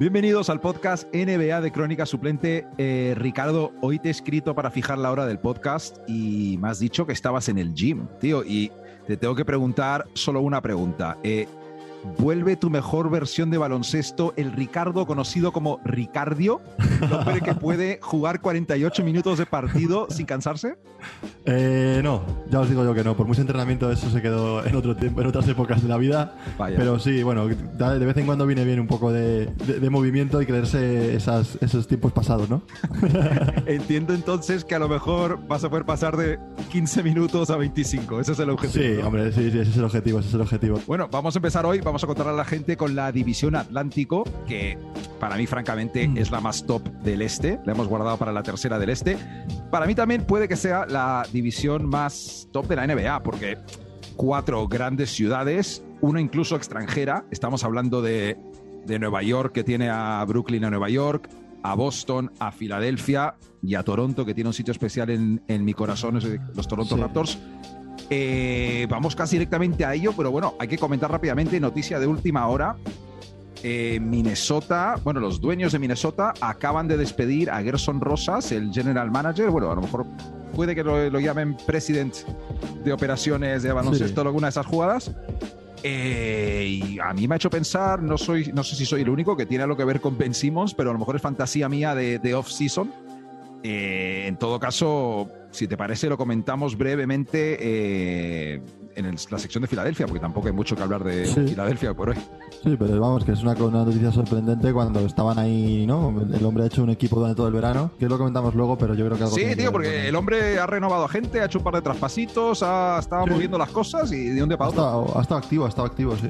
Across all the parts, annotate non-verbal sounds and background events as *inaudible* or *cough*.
Bienvenidos al podcast NBA de Crónica Suplente. Eh, Ricardo, hoy te he escrito para fijar la hora del podcast y me has dicho que estabas en el gym, tío, y te tengo que preguntar solo una pregunta. Eh, vuelve tu mejor versión de baloncesto, el Ricardo conocido como Ricardio, el hombre que puede jugar 48 minutos de partido sin cansarse? Eh, no, ya os digo yo que no. Por mucho entrenamiento eso se quedó en otro tiempo, en otras épocas de la vida. Vaya. Pero sí, bueno, de vez en cuando viene bien un poco de, de- de movimiento y creerse esas- esos tiempos pasados, ¿no? *laughs* Entiendo entonces que a lo mejor vas a poder pasar de 15 minutos a 25. Ese es el objetivo. Sí, ¿no? hombre, sí, sí, ese es el objetivo, ese es el objetivo. Bueno, vamos a empezar hoy. Vamos a contar a la gente con la división Atlántico, que para mí, francamente, Mm. es la más top del este. La hemos guardado para la tercera del este. Para mí también puede que sea la división más top de la NBA, porque cuatro grandes ciudades, una incluso extranjera. Estamos hablando de, de Nueva York, que tiene a Brooklyn a Nueva York, a Boston, a Filadelfia y a Toronto, que tiene un sitio especial en, en mi corazón, los Toronto Sí. Raptors. Eh, vamos casi directamente a ello, pero bueno, hay que comentar rápidamente, noticia de última hora. Eh, Minnesota, bueno, los dueños de Minnesota acaban de despedir a Gerson Rosas, el general manager. Bueno, a lo mejor puede que lo, lo llamen president de operaciones de baloncesto, Sí. alguna de esas jugadas. Eh, y a mí me ha hecho pensar, no, soy, no sé si soy el único que tiene algo que ver con Ben Simmons, pero a lo mejor es fantasía mía de, de off-season. Eh, en todo caso, si te parece, lo comentamos brevemente eh, en el- la sección de Filadelfia, porque tampoco hay mucho que hablar de Sí. Filadelfia por hoy. Sí, pero vamos, que es una, una noticia sorprendente cuando estaban ahí, ¿no? El hombre ha hecho un equipo durante todo el verano, que lo comentamos luego, pero yo creo que algo Sí, que tío, ver porque el hombre ha renovado a gente, ha hecho un par de traspasitos, ha estado Sí. moviendo las cosas y de un día Ha para otro. estado, ha estado activo, ha estado activo, sí.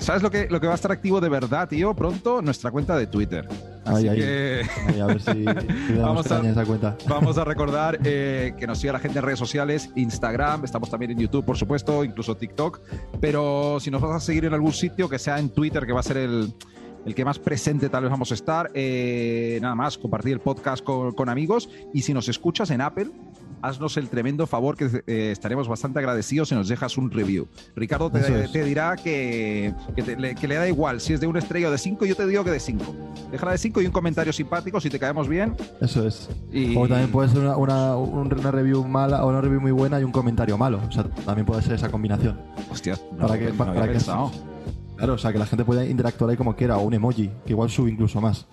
¿Sabes lo que, lo que va a estar activo de verdad, tío? Pronto, nuestra cuenta de Twitter. Así ahí. que a ver si, *laughs* si Vamos a esa cuenta. vamos a recordar *laughs* eh, que nos siga la gente en redes sociales, Instagram, estamos también en YouTube, por supuesto, incluso TikTok. Pero si nos vas a seguir en algún sitio, que sea en Twitter, que va a ser el, el que más presente tal vez vamos a estar, eh, nada más, compartir el podcast con, con amigos. Y si nos escuchas en Apple, haznos el tremendo favor que eh, estaremos bastante agradecidos si nos dejas un review. Ricardo te, te dirá que, que, te- le, que le da igual si es de una estrella o de cinco, yo te digo que de cinco. Déjala de cinco y un comentario simpático si te caemos bien. Eso es. Y... O también puede ser una, una, un- una review mala o una review muy buena y un comentario malo. O sea, también puede ser esa combinación. Hostias, no, Para que- no para había que-. Claro, o sea, que la gente pueda interactuar ahí como quiera, o un emoji, que igual sube incluso más.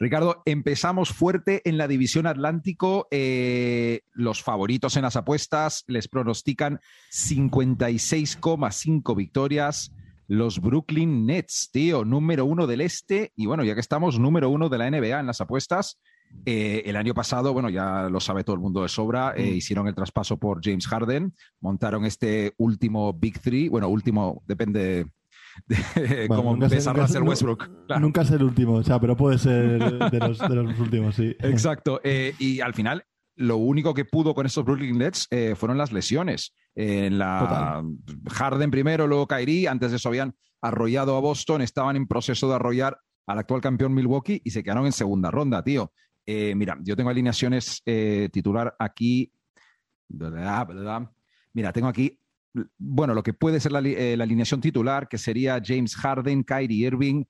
Ricardo, empezamos fuerte en la división Atlántico. Eh, los favoritos en las apuestas les pronostican 56,5 victorias. Los Brooklyn Nets, tío, número uno del este. Y bueno, ya que estamos, número uno de la NBA en las apuestas. Eh, el año pasado, bueno, ya lo sabe todo el mundo de sobra, eh, Mm. hicieron el traspaso por James Harden, montaron este último Big Three, bueno, último, depende de Bueno, nunca sé- Russell nu- Westbrook. Claro. Nunca es el último, o sea, pero puede ser de los, de los *laughs* últimos, sí. Exacto. Eh, y al final, lo único que pudo con estos Brooklyn Nets eh, fueron las lesiones. Eh, en la Harden primero, luego Kyrie. Antes de eso habían arrollado a Boston, estaban en proceso de arrollar al actual campeón Milwaukee y se quedaron en segunda ronda, tío. Eh, mira, yo tengo alineaciones titular aquí. Mira, tengo aquí, bueno, lo que puede ser la, eh, la alineación titular, que sería James Harden, Kyrie Irving,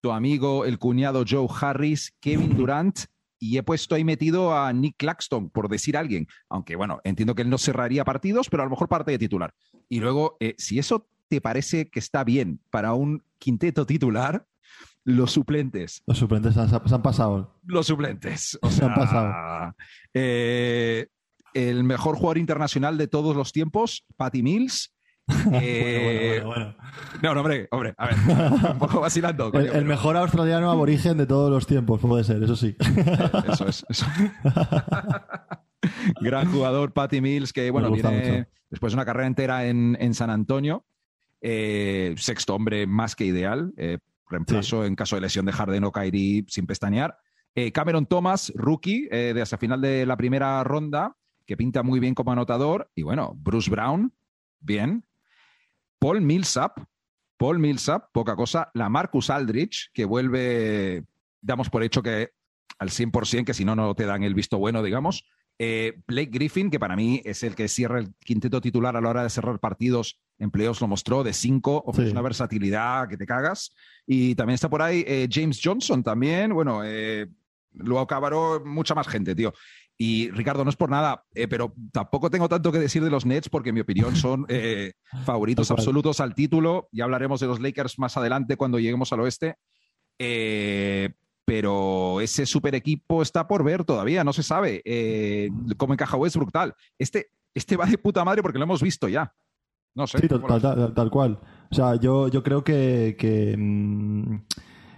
tu amigo, el cuñado Joe Harris, Kevin Durant, y he puesto ahí metido a Nick Claxton, por decir alguien. Aunque, bueno, entiendo que él no cerraría partidos, pero a lo mejor parte de titular. Y luego, eh, si eso te parece que está bien para un quinteto titular, los suplentes. Los suplentes han- se han pasado. Los suplentes. O Se sea, han pasado. eh, el mejor jugador internacional de todos los tiempos, Patty Mills. *laughs* Eh, Bueno, bueno, bueno, No, no, hombre, hombre, a ver, un poco *laughs* vacilando. coño, El, el pero- mejor australiano aborigen de todos los tiempos, puede ser, eso sí. Eso es. eso. *laughs* Gran jugador, Patty Mills, que bueno, viene mucho. después de una carrera entera en, en San Antonio. Eh, sexto hombre más que ideal. eh, reemplazo en caso de lesión de Harden o Kyrie sin pestañear. Eh, Cameron Thomas, rookie, eh, de hasta final de la primera ronda, que pinta muy bien como anotador. Y bueno, Bruce Brown, bien. Paul Millsap, Paul Millsap, poca cosa. La Marcus Aldrich, que vuelve, damos por hecho que al 100%, que si no, no te dan el visto bueno, digamos. Eh, Blake Griffin, que para mí es el que cierra el quinteto titular a la hora de cerrar partidos en playoffs, lo mostró de cinco, ofrece una versatilidad que te cagas. Y también está por ahí eh, James Johnson también, bueno, eh, lo acabaró mucha más gente, tío. Y Ricardo, no es por nada, pero tampoco tengo tanto que decir de los Nets porque en mi opinión son *laughs* favoritos absolutos al título. Ya hablaremos de los Lakers más adelante cuando lleguemos al oeste. pero ese super equipo está por ver todavía, no se sabe cómo encaja Westbrook tal. Este, este va de puta madre porque lo hemos visto ya. No sé. Sí, tal, cual. O sea, yo, yo creo que, que,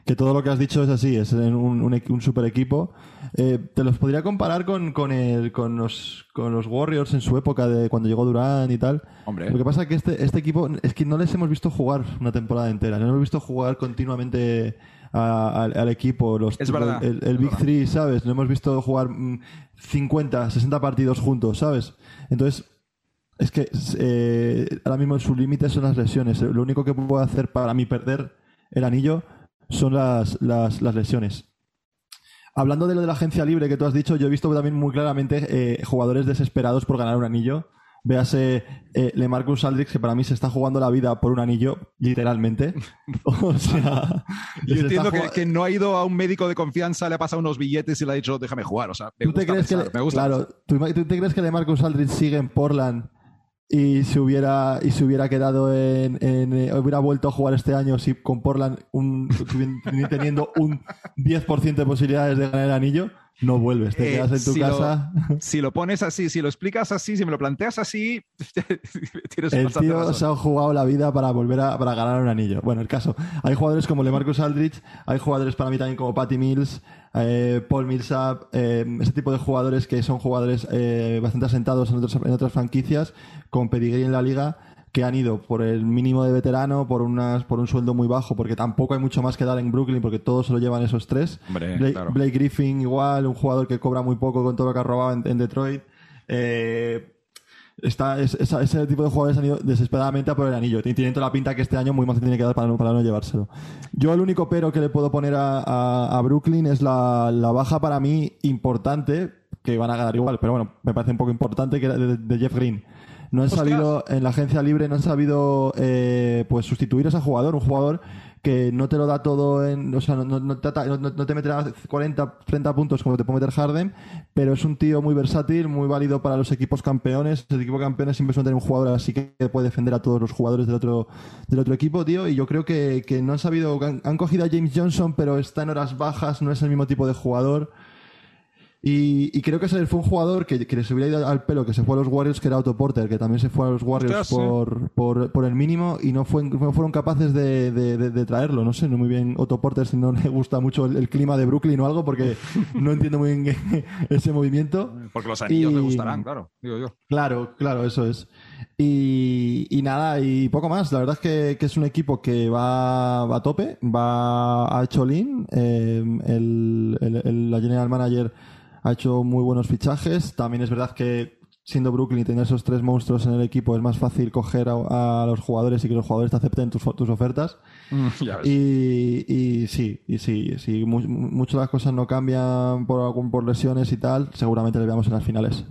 mm, todo lo que has dicho es así, es un, un, super equipo. Eh, te los podría comparar con, con, el, con, los, con los Warriors en su época de cuando llegó Durán y tal. Hombre. Lo que pasa es que este, este equipo es que no les hemos visto jugar una temporada entera, no hemos visto jugar continuamente al, equipo. Los, es verdad. El, Big Three, ¿sabes? No hemos visto jugar 50, mm, 60 partidos juntos, ¿sabes? Entonces, es que eh, ahora mismo su límite son las lesiones. Lo único que puedo hacer para mí perder el anillo son las, las, lesiones. Hablando de lo de la agencia libre que tú has dicho, yo he visto también muy claramente eh, jugadores desesperados por ganar un anillo. Véase eh, LeMarcus Aldrich, que para mí se está jugando la vida por un anillo, literalmente. *laughs* o sea. Yo entiendo que, no ha ido a un médico de confianza, le ha pasado unos billetes y le ha dicho, déjame jugar. O sea, me gusta crees que me gusta Claro, ¿tú, ¿tú, te crees que LeMarcus Aldrich sigue en Portland y se hubiera y se hubiera quedado en, eh, hubiera vuelto a jugar este año si con Portland un, *laughs* teniendo un 10% de posibilidades de ganar el anillo no vuelves, te eh, quedas en tu casa. si lo pones así, si lo explicas así, si me lo planteas así, *laughs* tienes El tío se ha jugado la vida para volver a para ganar un anillo. Bueno, el caso, hay jugadores como LeMarcus Aldrich, hay jugadores para mí también como Patty Mills, eh, Paul Millsap, eh, ese tipo de jugadores que son jugadores bastante asentados en, en otras franquicias, con pedigree en la liga que han ido por el mínimo de veterano, por unas, por un sueldo muy bajo, porque tampoco hay mucho más que dar en Brooklyn, porque todos se lo llevan esos tres. Blake, Griffin igual, un jugador que cobra muy poco con todo lo que ha robado en, Detroit. Eh, está, ese tipo de jugadores han ido desesperadamente a por el anillo. Tienen toda la pinta que este año muy más se tiene que dar para no, para no llevárselo. Yo el único pero que le puedo poner a, Brooklyn es la, baja para mí importante, que van a ganar igual, pero bueno, me parece un poco importante, que era de Jeff Green no han sabido, en la agencia libre, no han sabido eh, pues sustituir a ese jugador, un jugador que no te lo da todo en, o sea, no, te, meterá 40, 30 puntos como te puede meter Harden, pero es un tío muy versátil, muy válido para los equipos campeones. El equipo campeones siempre suele tener un jugador así que puede defender a todos los jugadores del otro, del otro equipo, tío, y yo creo que, no han sabido, han cogido a James Johnson, pero está en horas bajas, no es el mismo tipo de jugador. Y, creo que ese fue un jugador que, que les hubiera ido al pelo, que se fue a los Warriors, que era Otto Porter, que también se fue a los Warriors por, por, por, el mínimo y no, fue, no fueron capaces de, de, traerlo. No sé, no muy bien Otto Porter si no le gusta mucho el, clima de Brooklyn o algo, porque *laughs* no entiendo muy bien *laughs* ese movimiento. Porque los anillos le gustarán, claro, digo yo. Claro, claro, eso es. Y, y, nada, y poco más. La verdad es que, que es un equipo que va, va, a tope, va a Cholín. Eh, el, el, la general manager ha hecho muy buenos fichajes. También es verdad que siendo Brooklyn y tener esos tres monstruos en el equipo es más fácil coger a, los jugadores y que los jugadores te acepten tus, tus ofertas. Mm, y, sí, y sí, sí muchas de las cosas no cambian por, por lesiones y tal, seguramente le veamos en las finales.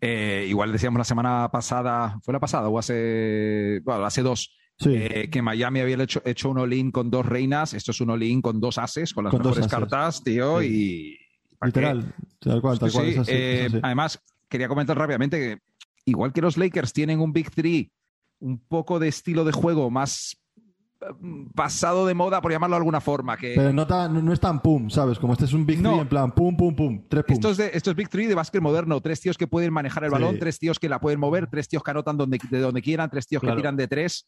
Eh, igual decíamos la semana pasada, ¿fue la pasada o hace, bueno, hace dos? Eh, que Miami había hecho, hecho un all-in con dos reinas, esto es un all-in con dos ases, con las mejores cartas, tío, y Literal, tal cual, tal cual. Eh, además, quería comentar rápidamente que igual que los Lakers tienen un Big Three, un poco de estilo de juego más mm, pasado de moda, por llamarlo de alguna forma. Que... Pero no, no es tan pum, ¿sabes? Como este es un Big Three en plan pum, pum, pum, tres pum. Esto es, de, esto es Big Three de básquet moderno. Tres tíos que pueden manejar el balón, tres tíos que la pueden mover, tres tíos que anotan donde, de donde quieran, tres tíos que tiran de tres.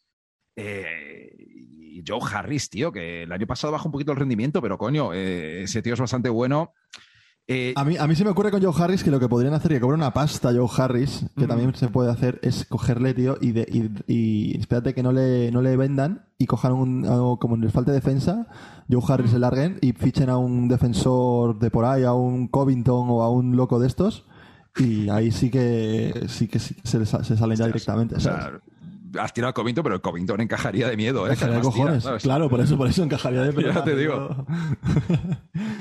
Eh, y Joe Harris, tío, que el año pasado bajó un poquito el rendimiento, pero coño, eh, ese tío es bastante bueno. Eh, a, mí, a mí se me ocurre con Joe Harris que lo que podrían hacer, que cobra una pasta Joe Harris, que también se puede hacer, es cogerle, tío, y, de, y, espérate que no le, no le vendan y cojan un, como les falte defensa, Joe Harris se larguen y fichen a un defensor de por ahí, a un Covington o a un loco de estos, y ahí sí que sí que se, se salen ya directamente. O sea, has tirado a Covington, pero el Covington encajaría de miedo, ¿eh? Encajaría de cojones. claro, por eso, por eso encajaría de *laughs* Ya te digo. *laughs*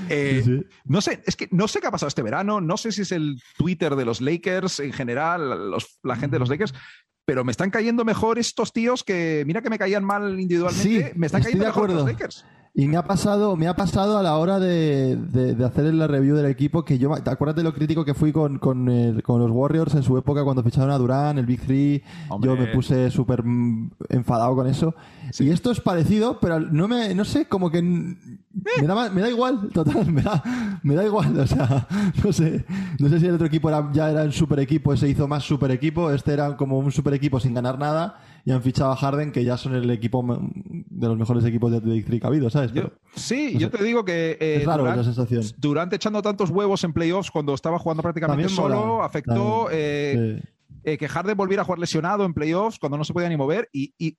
Eh, no sé, es que no sé qué ha pasado este verano, no sé si es el Twitter de los Lakers en general, la gente de los Lakers, pero me están cayendo mejor estos tíos que, mira que me caían mal individualmente, me están cayendo mejor los Lakers. Y me ha pasado, me ha pasado a la hora de, de, hacer la review del equipo que yo, ¿te acuerdas de lo crítico que fui con, con, los Warriors en su época cuando ficharon a Durán, el Big Three? Yo me puse súper enfadado con eso. Y esto es parecido, pero no me, no sé, como que me da, me da igual, total, *laughs* me da, me da igual, o sea, *laughs* no sé, no sé si el otro equipo era, ya era un super equipo, se hizo más super equipo, este era como un super equipo sin ganar nada y han fichado a Harden, que ya son el equipo de los mejores equipos de District ha habido, ¿sabes? sí, yo te digo que eh, Durant, echando tantos huevos en playoffs cuando estaba jugando prácticamente solo, afectó eh, eh, que Harden volviera a jugar lesionado en playoffs cuando no se podía ni mover y,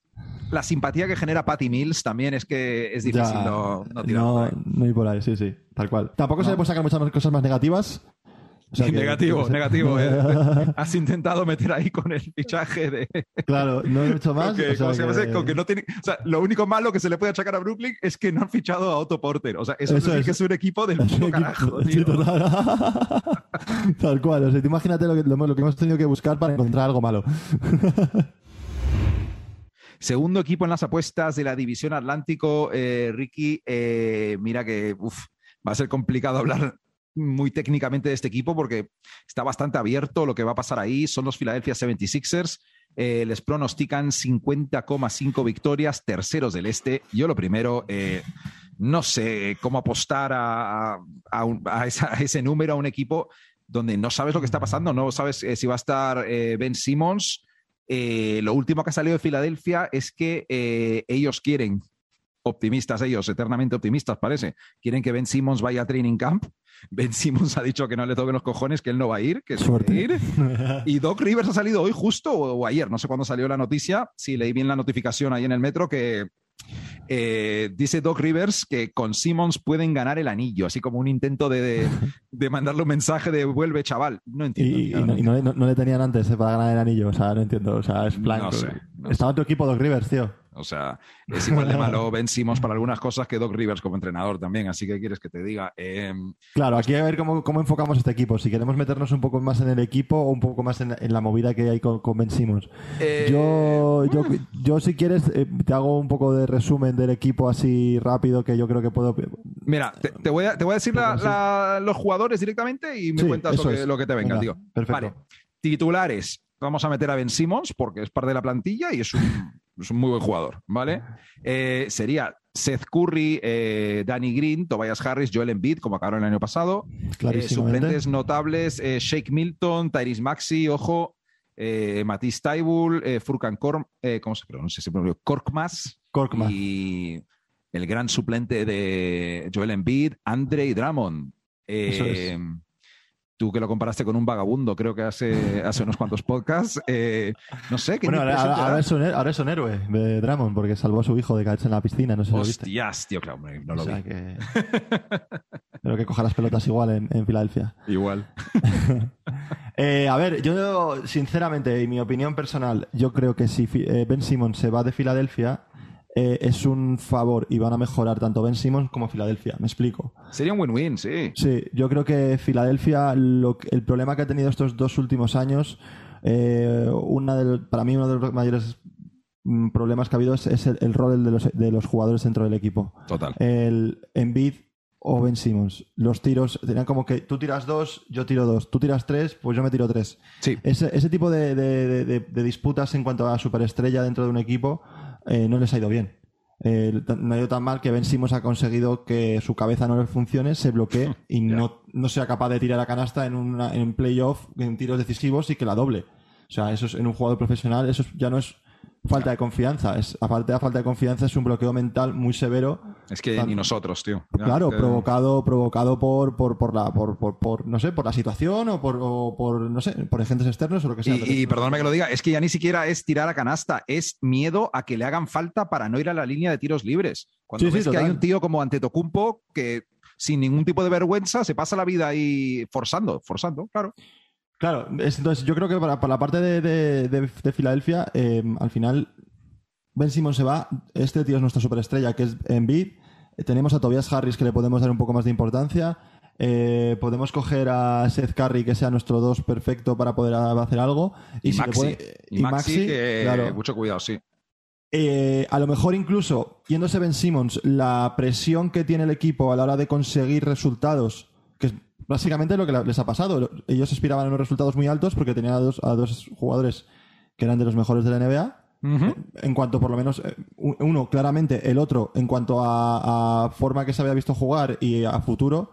la simpatía que genera Patty Mills también es que es difícil no, no No, no ir por ahí, sí, sí, tal cual. Tampoco se le puede sacar muchas cosas más negativas, *laughs* negativo, *laughs* negativo. ¿eh? *laughs* Has intentado meter ahí con el fichaje de. Claro, no he hecho más. lo único malo que se le puede achacar a Brooklyn es que no han fichado a Otto Porter. O sea, eso, es, que es un equipo del puto carajo, Tal cual. O sea, imagínate lo que, lo, que hemos tenido que buscar para encontrar algo malo. Segundo equipo en las apuestas de la División Atlántico, eh, Ricky. Eh, mira que va a ser complicado hablar muy técnicamente de este equipo porque está bastante abierto lo que va a pasar ahí. Son los Philadelphia 76ers. Eh, les pronostican 50,5 victorias, terceros del este. Yo lo primero, eh, no sé cómo apostar a, ese número, a un equipo donde no sabes lo que está pasando, no sabes eh, si va a estar Ben Simmons. lo último que ha salido de Filadelfia es que ellos quieren, optimistas ellos, eternamente optimistas parece, quieren que Ben Simmons vaya a Training Camp *laughs* Ben Simmons ha dicho que no le toquen los cojones, que él no va a ir, que es ir. *laughs* Y Doc Rivers ha salido hoy justo o, ayer, no sé cuándo salió la noticia, si leí bien la notificación ahí en el metro, que eh, dice Doc Rivers que con Simmons pueden ganar el anillo, así como un intento de, mandarle un mensaje de vuelve chaval. No entiendo. Y, no, le tenían antes eh, para ganar el anillo, o sea, no entiendo. O sea, es plan. Estaba en tu equipo Doc Rivers, tío. O sea, *laughs* es igual de malo vencimos para algunas cosas que Doc Rivers como entrenador también. Así que quieres que te diga. Em, claro, aquí hay que ver cómo, cómo, enfocamos este equipo. Si queremos meternos un poco más en el equipo o un poco más en, la movida que hay con, con eh, yo, yo, yo, si quieres, eh, te hago un poco de resumen del equipo así rápido que yo creo que puedo. Mira, te, voy, a, te voy a decir los jugadores directamente y me cuentas lo que, te venga, tío. Perfecto. Vale. Titulares. Vamos a meter a Ben Simmons porque es parte de la plantilla y es un es un muy buen jugador, ¿vale? Eh, sería Seth Curry, eh, Danny Green, Tobias Harris, Joel Embiid, como acabaron el año pasado. Eh, suplentes notables, Shake Milton, Tyrese Maxi, ojo, Matisse Taibul, Furkan Korm, ¿cómo se pronuncia? Se pronuncia Korkmaz. Korkmaz. Y el gran suplente de Joel Embiid, Andre Drummond. Eso es tú que lo comparaste con un vagabundo, creo que hace, hace unos cuantos podcasts. Eh, no sé, ¿qué Bueno, ahora, es un, ahora, es un, héroe de Dramon porque salvó a su hijo de caerse en la piscina, no sé si lo viste. Hostias, tío, claro, no lo vi. Que... *laughs* Espero que coja las pelotas igual en, en Filadelfia. Igual. *laughs* eh, a ver, yo sinceramente, en mi opinión personal, yo creo que si eh, Ben Simmons se va de Filadelfia, eh, es un favor y van a mejorar tanto Ben Simmons como Filadelfia. Me explico. Sería un win-win, sí. Sí, yo creo que Filadelfia, el problema que ha tenido estos dos últimos años, eh, una para mí uno de los mayores mm, problemas que ha habido es, el, rol de los, de los, jugadores dentro del equipo. Total. El Embiid o Ben Simmons. Los tiros tenían como que tú tiras dos, yo tiro dos. Tú tiras tres, pues yo me tiro tres. Sí. Ese, ese tipo de, de disputas en cuanto a superestrella dentro de un equipo eh, no les ha ido bien. Eh, no ha ido tan mal que Ben Simmons ha conseguido que su cabeza no le funcione, se bloquee *laughs* y no, no sea capaz de tirar la canasta en, una, en playoff, en tiros decisivos y que la doble. O sea, eso es, en un jugador profesional, eso ya no es falta de confianza. Es, aparte de la falta de confianza, es un bloqueo mental muy severo. Es que ni nosotros, tío. claro, provocado, provocado por, por, por la, por, por, no sé, por la situación o por, por, no sé, por agentes externos o lo que sea. Y, perdóname que lo diga, es que ya ni siquiera es tirar a canasta, es miedo a que le hagan falta para no ir a la línea de tiros libres. Cuando ves que hay un tío como Antetokounmpo que sin ningún tipo de vergüenza se pasa la vida ahí forzando, forzando, claro. Claro, entonces yo creo que para, la parte de, Filadelfia, eh, al final Ben Simmons se va, este tío es nuestra superestrella, que es Embiid, tenemos a Tobias Harris que le podemos dar un poco más de importancia. Eh, podemos coger a Seth Curry que sea nuestro dos perfecto para poder hacer algo. Y, Maxi, mucho cuidado, sí. Eh, a lo mejor incluso, yéndose Ben Simmons, la presión que tiene el equipo a la hora de conseguir resultados, que es básicamente lo que les ha pasado. Ellos aspiraban a unos resultados muy altos porque tenían a dos, a dos jugadores que eran de los mejores de la NBA. En cuanto, por lo menos, eh, uno claramente, el otro, en cuanto a, forma que se había visto jugar y a futuro,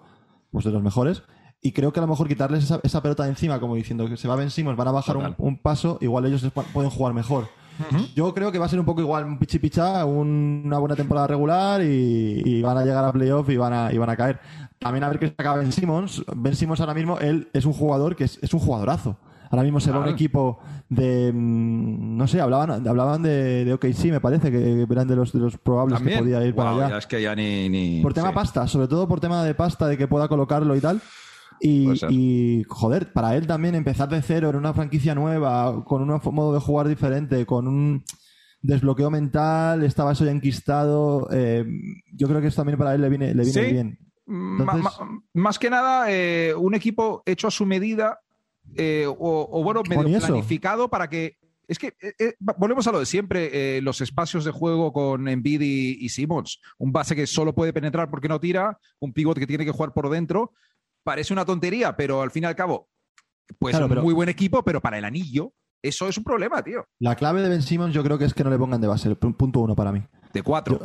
pues de los mejores. Y creo que a lo mejor quitarles esa, pelota de encima, como diciendo que se va Ben Simmons, van a bajar un, paso, igual ellos pueden jugar mejor. Yo creo que va a ser un poco igual, un pichi picha, una buena temporada regular y, van a llegar a playoff y van a, y van a caer. También a ver qué saca Ben Simmons. Ben Simmons ahora mismo, él es un jugador que es, un jugadorazo. Ahora mismo se va un equipo de. Mm, no sé, hablaban, hablaban de, de OKC, me parece, que eran de los, de los probables que podía ir para allá. es que ya ni, por tema pasta, sobre todo por tema de pasta, de que pueda colocarlo y tal. Y, joder, para él también empezar de cero en una franquicia nueva, con un modo de jugar diferente, con un desbloqueo mental, estaba eso ya enquistado. Eh, yo creo que eso también para él le viene, le viene bien. más que nada, eh, un equipo hecho a su medida eh, o, bueno, medio planificado para que. Es que volvemos a lo de siempre, los espacios de juego con Embiid y, y Simmons. Un base que solo puede penetrar porque no tira, un pivot que tiene que jugar por dentro parece una tontería, pero al fin y al cabo, pues un muy buen equipo, pero para el anillo, eso es un problema, tío. La clave de Ben Simmons yo creo que es que no le pongan de base, punto uno para mí. De cuatro.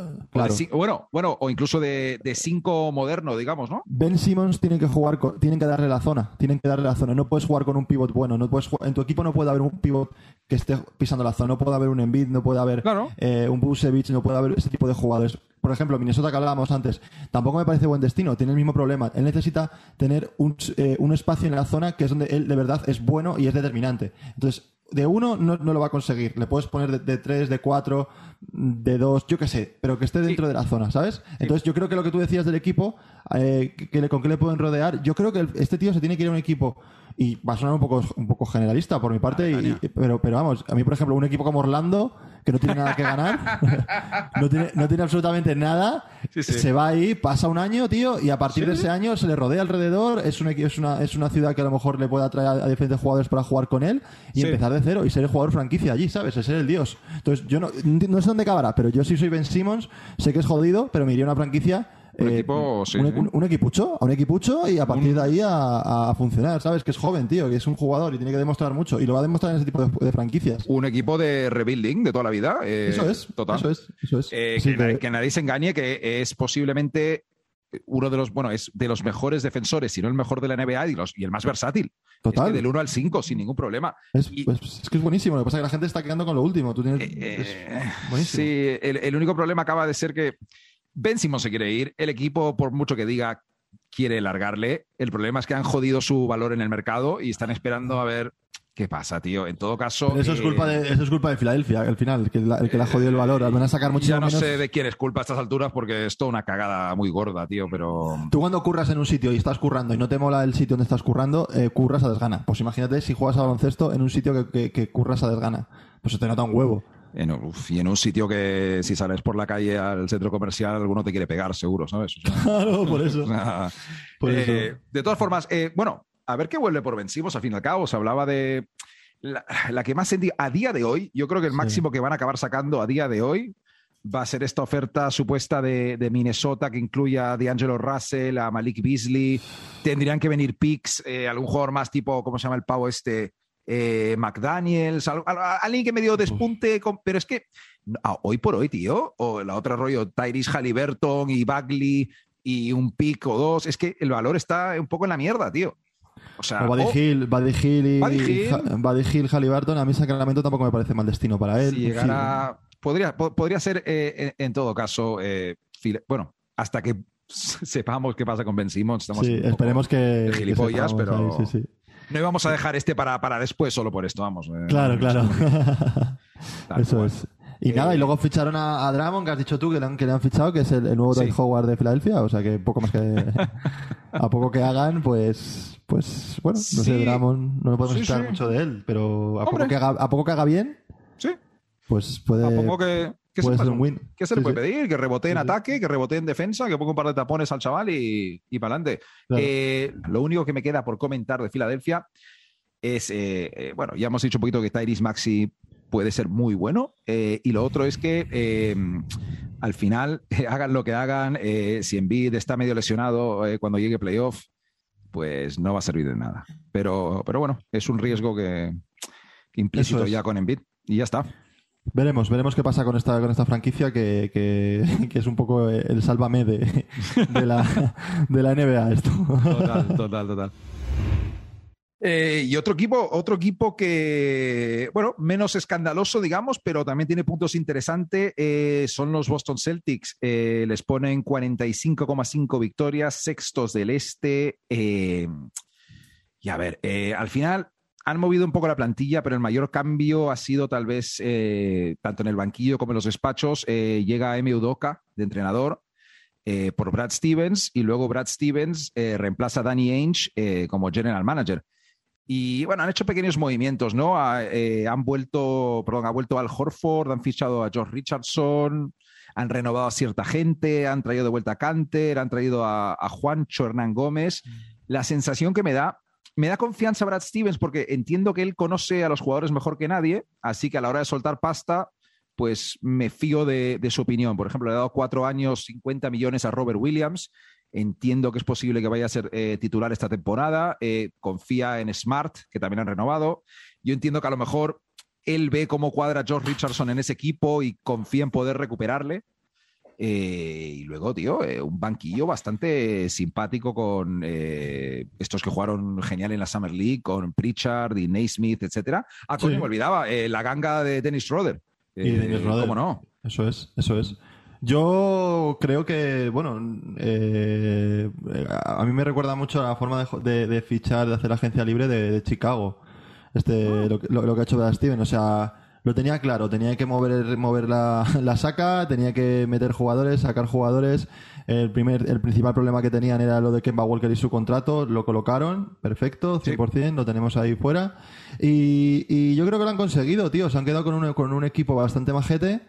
bueno, bueno, o incluso de, cinco moderno, digamos, ¿no? Ben Simmons tiene que jugar, tienen que darle la zona, tienen que darle la zona. No puedes jugar con un pivot bueno, no puedes en tu equipo no puede haber un pivot que esté pisando la zona, no puede haber un Embiid, no puede haber eh, un Busevich, no puede haber ese tipo de jugadores. Por ejemplo, Minnesota que hablábamos antes, tampoco me parece buen destino, tiene el mismo problema. Él necesita tener un, eh, un espacio en la zona que es donde él de verdad es bueno y es determinante. Entonces, de uno no, lo va a conseguir. Le puedes poner de, tres, de cuatro, de dos, yo qué sé, pero que esté dentro de la zona, ¿sabes? Entonces yo creo que lo que tú decías del equipo, eh, que, con qué le pueden rodear, yo creo que este tío se tiene que ir a un equipo y va a sonar un poco, un poco generalista por mi parte, pero, pero vamos, a mí por ejemplo un equipo como Orlando que no tiene nada que ganar, *laughs* no, tiene, no tiene absolutamente nada, se va ahí, pasa un año, tío, y a partir de ese año se le rodea alrededor, es una, es, una, es una ciudad que a lo mejor le puede atraer a, diferentes jugadores para jugar con él y empezar de cero y ser el jugador franquicia allí, ¿sabes? ser el dios. Entonces, yo no, no sé dónde acabará, pero yo sí soy Ben Simmons, sé que es jodido, pero me iría a una franquicia un eh, equipo, un, equipucho, un equipucho y a partir de ahí a, funcionar, ¿sabes? Que es joven, tío, que es un jugador y tiene que demostrar mucho y lo va a demostrar en ese tipo de, franquicias. Un equipo de rebuilding de toda la vida. Eh, eso es, total. Eso es, eso es. Eh, que, nadie se engañe que es posiblemente uno de los, bueno, es de los mejores defensores, si no el mejor de la NBA y, los, y el más versátil. Total. Es que del 1 al 5 sin ningún problema. Es, pues, es, que es buenísimo. Lo que pasa es que la gente está quedando con lo último. Tú tienes, sí, el, el, único problema acaba de ser que Ben Simon se quiere ir, el equipo, por mucho que diga, quiere largarle. El problema es que han jodido su valor en el mercado y están esperando a ver qué pasa, tío. En todo caso. eso, es culpa de, eso es culpa de Filadelfia, al final, el que, el que le ha jodido el valor. Van a sacar muchísimo Ya no sé de quién es culpa a estas alturas porque es toda una cagada muy gorda, tío, pero. Tú cuando curras en un sitio y estás currando y no te mola el sitio donde estás currando, eh, curras a desgana. Pues imagínate si juegas a baloncesto en un sitio que, que curras a desgana. Pues se te nota un huevo. En, y en un sitio que si sales por la calle al centro comercial, alguno te quiere pegar, seguro, ¿sabes? *laughs* claro, por eso. Eh, de todas formas, eh, bueno, a ver qué vuelve por vencimos, al fin y al cabo. Se hablaba de la, que más sentí a día de hoy. Yo creo que el máximo que van a acabar sacando a día de hoy va a ser esta oferta supuesta de, Minnesota que incluya a D'Angelo Russell, a Malik Beasley. Tendrían que venir picks, eh, algún jugador más tipo, ¿cómo se llama el pavo este? Eh, McDaniels, alguien que me dio despunte, pero es que hoy por hoy, tío, o la otra rollo, Tyrese Halliburton y Bagley y un pick o dos, es que el valor está un poco en la mierda, tío. O sea, Buddy, Hill, Buddy Hill y Buddy Hill. Halliburton, a mí Sacramento tampoco me parece mal destino para él. Si podría, podría ser eh, en, todo caso, eh, bueno, hasta que *laughs* sepamos qué pasa con Ben Simmons. Estamos sí, esperemos que. Gilipollas, pero. sí, sí. No íbamos a dejar este para, para después solo por esto, vamos. Eh, claro, claro. *laughs* Eso es. Y nada, y luego ficharon a, a, Dramon, que has dicho tú que le han, que le han fichado, que es el, nuevo sí. Howard de Filadelfia. O sea que poco más que. *laughs* a poco que hagan, pues. Pues bueno, no sé, Dramon, no podemos esperar mucho de él, pero a poco, que haga, a poco que haga bien. Sí. Pues puede. A poco que, ¿Qué, se, ¿Qué se le puede pedir? Que rebote en ataque, que rebote en defensa, que ponga un par de tapones al chaval y, y para adelante. Eh, lo único que me queda por comentar de Filadelfia es, eh, eh, bueno, ya hemos dicho un poquito que Tyrese Maxi puede ser muy bueno. y lo otro es que al final, *laughs* hagan lo que hagan, si Embiid está medio lesionado cuando llegue playoff, pues no va a servir de nada. Pero, pero bueno, es un riesgo que, implícito ya con Embiid y ya está. Veremos, veremos qué pasa con esta, con esta franquicia que, que, *laughs* es un poco el sálvame de, de, la, de la NBA esto. Total, total, total. Eh, y otro equipo, otro equipo que, bueno, menos escandaloso, digamos, pero también tiene puntos interesantes, eh, son los Boston Celtics. Eh, les ponen 45,5 victorias, sextos del este. y a ver, al final han movido un poco la plantilla, pero el mayor cambio ha sido tal vez, tanto en el banquillo como en los despachos, llega Emi Udoka de entrenador. por Brad Stevens y luego Brad Stevens reemplaza a Danny Ainge como general manager. Y bueno, han hecho pequeños movimientos, ¿no? Eh, han vuelto, perdón, ha vuelto Al Horford, han fichado a George Richardson, han renovado a cierta gente, han traído de vuelta a Canter, han traído a, Juancho Hernán Gómez. Mm. La sensación que me da, me da confianza Brad Stevens porque entiendo que él conoce a los jugadores mejor que nadie, así que a la hora de soltar pasta, pues me fío de, su opinión. Por ejemplo, le he dado cuatro años, 50 millones a Robert Williams Entiendo que es posible que vaya a ser eh, titular esta temporada. Eh, confía en Smart, que también han renovado. Yo entiendo que a lo mejor él ve cómo cuadra George Richardson en ese equipo y confía en poder recuperarle. Eh, y luego, tío, un banquillo bastante simpático con estos que jugaron genial en la Summer League, con Pritchard y Naismith, etcétera. Ah, coño, me olvidaba, la ganga de Dennis Schroeder. y Dennis Schroeder. ¿Cómo no? Eso es, eso es. Yo creo que, bueno, eh, a mí me recuerda mucho la forma de, fichar, de hacer agencia libre de, Chicago. Este, ah. lo, que ha hecho Brad Steven. O sea, lo tenía claro, tenía que mover, mover la, *laughs* la, saca, tenía que meter jugadores, sacar jugadores. El, primer, el principal problema que tenían era lo de Kemba Walker y su contrato, lo colocaron, perfecto, 100%, lo tenemos ahí fuera. Y, y, yo creo que lo han conseguido, tío, se han quedado con un, con un equipo bastante majete.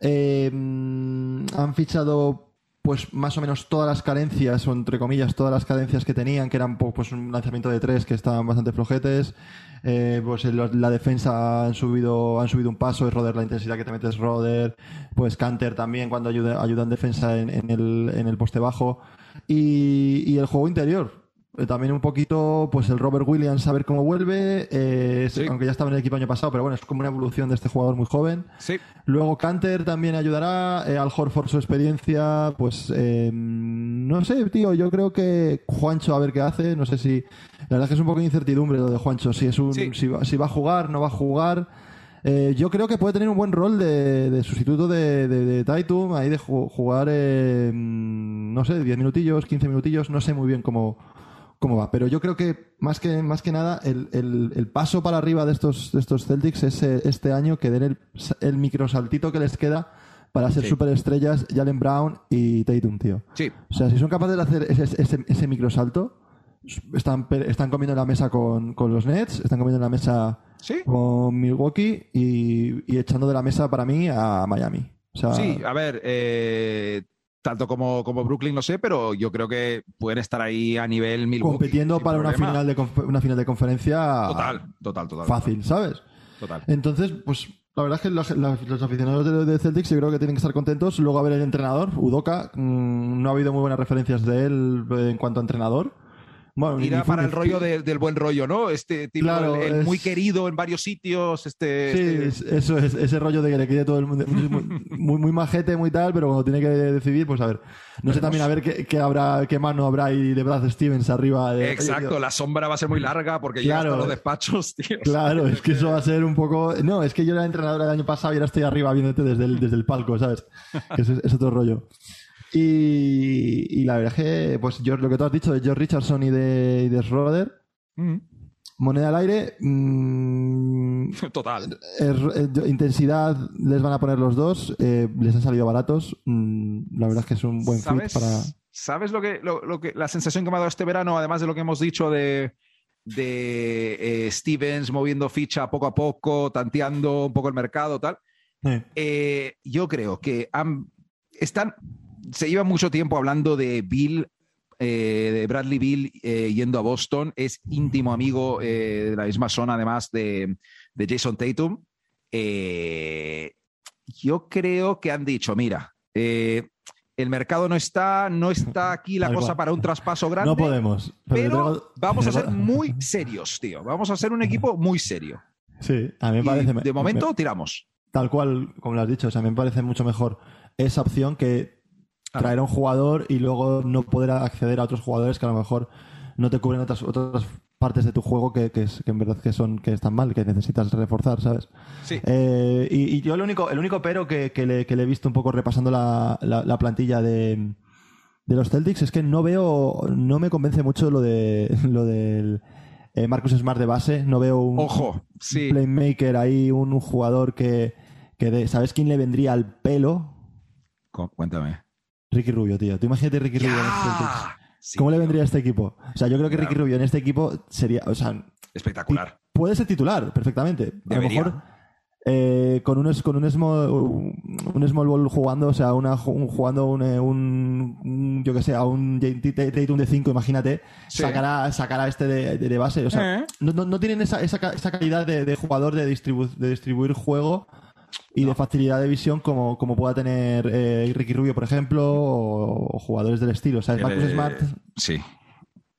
Eh, han fichado pues más o menos todas las carencias, o entre comillas, todas las carencias que tenían, que eran pues un lanzamiento de tres que estaban bastante flojetes. Eh, pues la defensa han subido, han subido un paso, es Roder la intensidad que te metes Roder, pues Canter también cuando ayuda, ayuda en defensa en, el, en el poste bajo. Y, y el juego interior, eh, también un poquito, pues el Robert Williams, a ver cómo vuelve, eh, aunque ya estaba en el equipo año pasado, pero bueno, es como una evolución de este jugador muy joven. Sí. Luego Canter también ayudará, eh, Al Horford su experiencia, pues no sé, tío, yo creo que Juancho a ver qué hace, no sé si, la verdad es que es un poco de incertidumbre lo de Juancho, si, es un, si, va, a jugar, no va a jugar. yo creo que puede tener un buen rol de, sustituto de, de, Taitum, ahí de jugar, no sé, 10 minutillos, 15 minutillos, no sé muy bien cómo, cómo va. Pero yo creo que más que, más que nada el, el, paso para arriba de estos, de estos Celtics es eh, este año que den el, el microsaltito que les queda para ser superestrellas Jalen Brown y Tatum, tío. Sí. O sea, si son capaces de hacer ese, ese, ese microsalto, están, están comiendo en la mesa con, con los Nets, están comiendo en la mesa con Milwaukee y, y, echando de la mesa para mí a Miami. O sea, sí, a ver, eh, tanto como, como Brooklyn, no sé, pero yo creo que pueden estar ahí a nivel Milwaukee. Compitiendo para una final, de, una final de conferencia. Total, total, total. Fácil, ¿sabes? Total. Entonces, pues la verdad es que los, aficionados de, Celtics yo creo que tienen que estar contentos. Luego a ver el entrenador, Udoka. Mm, no ha habido muy buenas referencias de él en cuanto a entrenador. Bueno, Irá para el rollo del buen rollo, ¿no? Este tipo, el, muy querido en varios sitios. Este, sí, este eso es, ese rollo de que le quiere todo el mundo. Muy, muy, majete, muy tal, pero cuando tiene que decidir, pues a ver. No sé también a ver qué, habrá, qué mano habrá ahí de Brad Stevens arriba. Exacto, la sombra va a ser muy larga porque ya están los despachos, *laughs* tío. Claro, es que eso va a ser un poco. No, es que yo era entrenadora el año pasado y ahora estoy arriba viéndote desde el, desde el palco, ¿sabes? Que es otro rollo. Y, la verdad es que, pues yo, lo que tú has dicho de George Richardson y de, de Schroeder, mm. moneda al aire. Mm, *laughs* Total. intensidad les van a poner los dos. Eh, les han salido baratos. Mm, la verdad es que es un buen fit para. ¿Sabes lo que, lo, que, la sensación que me ha dado este verano, además de lo que hemos dicho de, de eh, Stevens moviendo ficha poco a poco, tanteando un poco el mercado, tal? Eh, yo creo que están, se lleva mucho tiempo hablando de Bill, eh, de Bradley Bill yendo a Boston. Es íntimo amigo de la misma zona, además de, de Jason Tatum. yo creo que han dicho, mira, el mercado no está, no está aquí la cosa para un traspaso grande. No podemos. Pero, vamos a ser muy *laughs* serios, tío. Vamos a ser un equipo muy serio. Sí, a mí me parece. De momento, tiramos. Tal cual, como lo has dicho, o sea, a mí me parece mucho mejor esa opción que traer a un jugador y luego no poder acceder a otros jugadores que a lo mejor no te cubren otras, otras partes de tu juego que, que, en verdad que son que están mal, que necesitas reforzar, ¿sabes? Sí. Eh, y, yo el único, el único pero que, le, he visto un poco repasando la, la, plantilla de, de, los Celtics es que no veo, no me convence mucho lo de *laughs* lo del eh, Marcus Smart de base, no veo un, Ojo, sí. playmaker ahí, un, jugador que, que ¿sabes quién le vendría al pelo? Cuéntame. Ricky Rubio, tío. Tú imagínate Ricky Rubio en los Celtics. ¿Cómo le vendría a este equipo? O sea, yo creo que Ricky Rubio en este equipo sería, o sea, espectacular. Puede ser titular perfectamente. A lo mejor eh, con un con un small, un small ball jugando, o sea, una, jugando un, un, yo que sé, a un Tatum de 5, imagínate, sacará, sacará este de, base. O sea, eh. no, tienen esa, esa, calidad de, jugador de, de distribuir juego y de facilidad de visión como, como pueda tener eh, Ricky Rubio, por ejemplo, o, jugadores del estilo. ¿Sabes? Marcus Smart. Sí.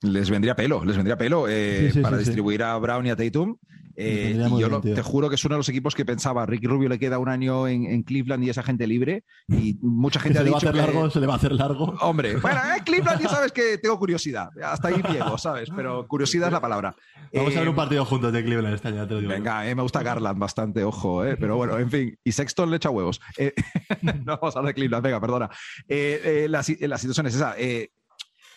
Les vendría pelo, les vendría pelo eh, para distribuir a Brown y a Tatum. Eh, y yo te juro que es uno de los equipos que pensaba, Ricky Rubio le queda un año en, Cleveland y es agente libre. Y mucha gente ha dicho a hacer largo, se le va a hacer largo. Hombre, *laughs* bueno, en Cleveland ya sabes que tengo curiosidad. Hasta ahí llego, ¿sabes? Pero curiosidad es la palabra. Vamos a ver un partido juntos de Cleveland este año, te lo digo. Venga, me gusta Garland bastante, ojo, pero bueno, en fin. Y Sexton le echa huevos. *laughs* no vamos a hablar de Cleveland, venga, perdona. la, la, situación es esa.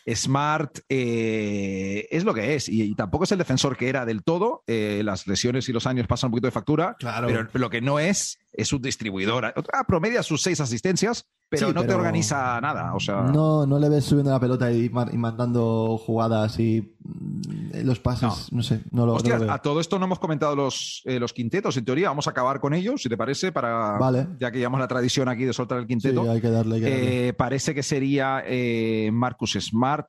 Smart eh, es lo que es y, tampoco es el defensor que era del todo. Eh, las lesiones y los años pasan un poquito de factura, pero lo que no es es un distribuidor. Ah, promedia sus seis asistencias, pero no te organiza nada. O sea... No, no le ves subiendo la pelota y, mandando jugadas y mm, los pases. No, sé. No lo, a todo esto no hemos comentado los, eh, los quintetos. En teoría, vamos a acabar con ellos, si te parece, para ya que llevamos la tradición aquí de soltar el quinteto. Sí, hay que darle. Eh, parece que sería eh, Marcus Smart,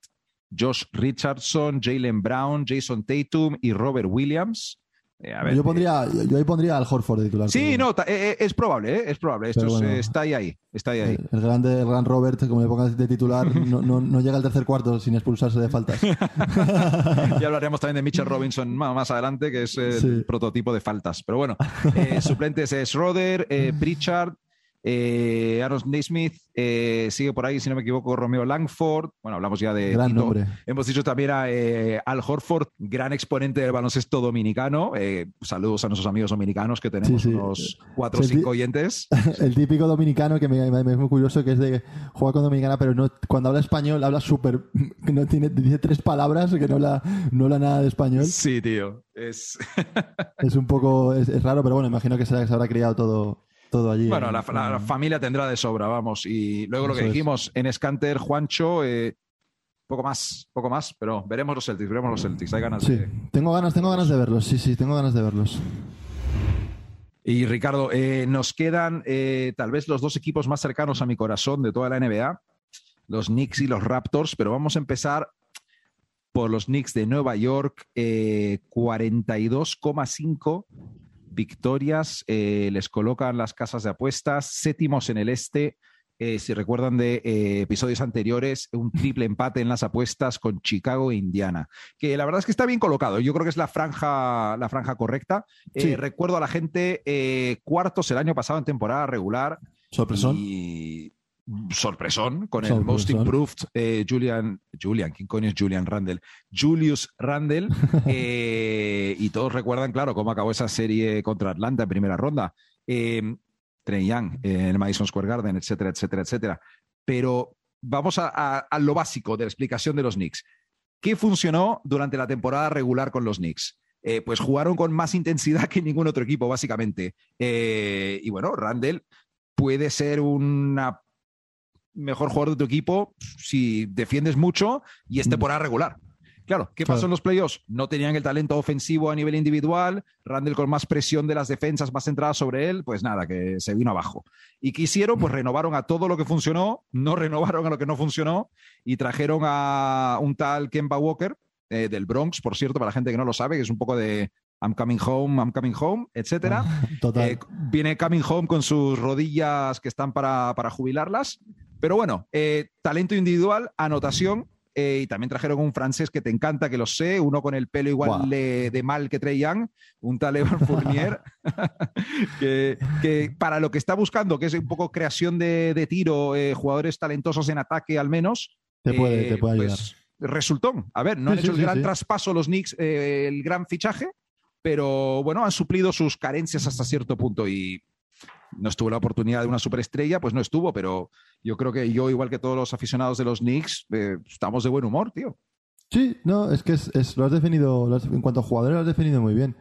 Josh Richardson, Jalen Brown, Jason Tatum y Robert Williams. Eh, yo, pondría, yo ahí pondría al Horford de titular. Sí, no, eh, eh, es probable, es probable. Esto está ahí, ahí, está ahí, ahí. El, grande, el gran Robert, como le pongas de titular, *laughs* no, no, llega al tercer cuarto sin expulsarse de faltas. *laughs* ya hablaremos también de Mitchell *laughs* Robinson más, adelante, que es el prototipo de faltas. Pero bueno, suplentes es Roder, Pritchard, eh, Aaron Naismith eh, sigue por ahí, si no me equivoco, Romeo Langford. Bueno, hablamos ya de. Gran nombre. Hemos dicho también a eh, Al Horford, gran exponente del baloncesto dominicano. Eh, saludos a nuestros amigos dominicanos que tenemos unos cuatro o cinco oyentes. *laughs* El típico dominicano que me, es muy curioso, que es de juega con dominicana, pero no, cuando habla español habla súper. *laughs* No tiene, dice tres palabras que no habla, no habla nada de español. Sí, tío. Es, es un poco. Es, raro, pero bueno, imagino que se habrá criado todo allí. Bueno, la, familia tendrá de sobra, vamos. Y luego lo que dijimos en Scanter, Juancho, eh, poco más, poco más, pero veremos los Celtics, veremos los Celtics. Hay ganas sí, tengo ganas, tengo ganas de verlos, sí, sí, tengo ganas de verlos. Y Ricardo, eh, nos quedan eh, tal vez los dos equipos más cercanos a mi corazón de toda la NBA, los Knicks y los Raptors, pero vamos a empezar por los Knicks de Nueva York, 42,5 victorias, eh, les colocan las casas de apuestas, séptimos en el este. Eh, si recuerdan de eh, episodios anteriores, un triple empate en las apuestas con Chicago e Indiana, que la verdad es que está bien colocado. Yo creo que es la franja, la franja correcta. Recuerdo a la gente cuartos el año pasado en temporada regular. Sorpresón. Y sorpresón con el Most Improved eh, Julian, Julian, ¿quién coño es Julian Randle? Julius Randle. *laughs* Eh, y todos recuerdan, claro, cómo acabó esa serie contra Atlanta en primera ronda. Eh, Trey Young en el Madison Square Garden, etcétera, etcétera, etcétera. Pero vamos a, lo básico de la explicación de los Knicks. ¿Qué funcionó durante la temporada regular con los Knicks? pues jugaron con más intensidad *laughs* que ningún otro equipo, básicamente. y bueno, Randle puede ser una mejor jugador de tu equipo si defiendes mucho y es temporada regular. Claro, ¿qué pasó en los playoffs? No tenían el talento ofensivo a nivel individual, Randall con más presión de las defensas, más centradas sobre él, pues nada, que se vino abajo. Y quisieron, pues renovaron a todo lo que funcionó, no *laughs* renovaron a lo que no funcionó y trajeron a un tal Kemba Walker, eh, del Bronx, por cierto, para la gente que no lo sabe, que es un poco de I'm coming home, I'm coming home, etcétera. *laughs* Eh, viene coming home con sus rodillas que están para, para jubilarlas. Pero bueno, eh, talento individual, anotación. Eh, y también trajeron un francés que te encanta, que lo sé, uno con el pelo igual de, mal que Trey Young, un tal Evan *laughs* Fournier, *laughs* que, para lo que está buscando, que es un poco creación de, tiro, jugadores talentosos en ataque al menos, te puede, te puede ayudar. Pues, resultó. A ver, no han hecho el gran traspaso los Knicks, el gran fichaje, pero bueno, han suplido sus carencias hasta cierto punto y no estuvo la oportunidad de una superestrella, pues no estuvo, pero yo creo que yo, igual que todos los aficionados de los Knicks, eh, estamos de buen humor, tío. Sí, no, es que es, lo has definido, en cuanto a jugadores lo has definido muy bien.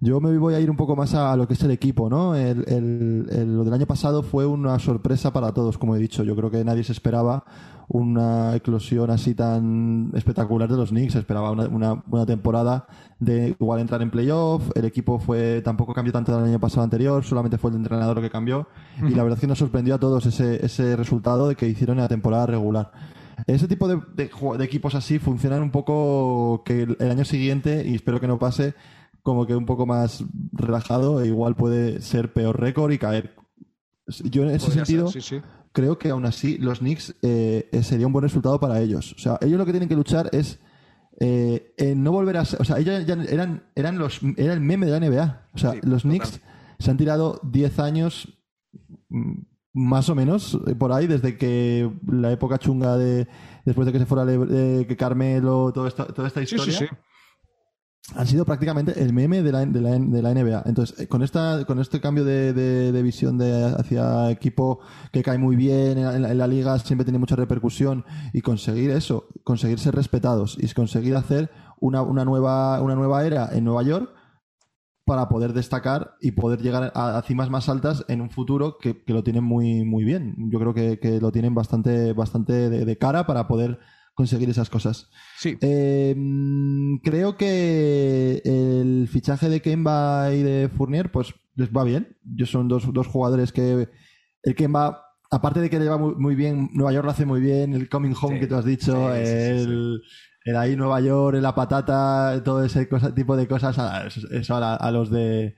Yo me voy a ir un poco más a lo que es el equipo, ¿no? El, lo del año pasado fue una sorpresa para todos, como he dicho. Yo creo que nadie se esperaba una eclosión así tan espectacular de los Knicks. Se esperaba una, una, temporada de igual entrar en playoff. El equipo fue tampoco cambió tanto del año pasado anterior, solamente fue el entrenador lo que cambió. Y la verdad es que nos sorprendió a todos ese, ese resultado de que hicieron en la temporada regular. Ese tipo de, de, equipos así funcionan un poco que el año siguiente, y espero que no pase, como que un poco más relajado, e igual puede ser peor récord y caer. Yo en ese sentido creo que aún así los Knicks eh, eh, sería un buen resultado para ellos. O sea, ellos lo que tienen que luchar es eh, no volver a ser, o sea, ellos ya eran, eran los, era el meme de la NBA. O sea, los Knicks se han tirado 10 años mm, más o menos por ahí desde que la época chunga de después de que se fuera que Carmelo toda esta, toda esta historia han sido prácticamente el meme de la, NBA. Entonces, eh, con, esta, con este cambio de, visión de, hacia equipo que cae muy bien en la, liga, siempre tiene mucha repercusión, y conseguir eso, conseguir ser respetados y conseguir hacer una, una, nueva, una nueva era en Nueva York para poder destacar y poder llegar a, cimas más altas en un futuro que, lo tienen muy, muy bien. Yo creo que, que lo tienen bastante, bastante de cara para poder conseguir esas cosas. Sí. Em, creo que el fichaje de Kemba y de Fournier, pues les va bien. Yo son dos, dos jugadores que el Kemba, aparte de que le va muy, bien, Nueva York lo hace muy bien, el coming home que tú has dicho, el, ahí Nueva York, la patata, todo ese tipo de cosas, eso a, los de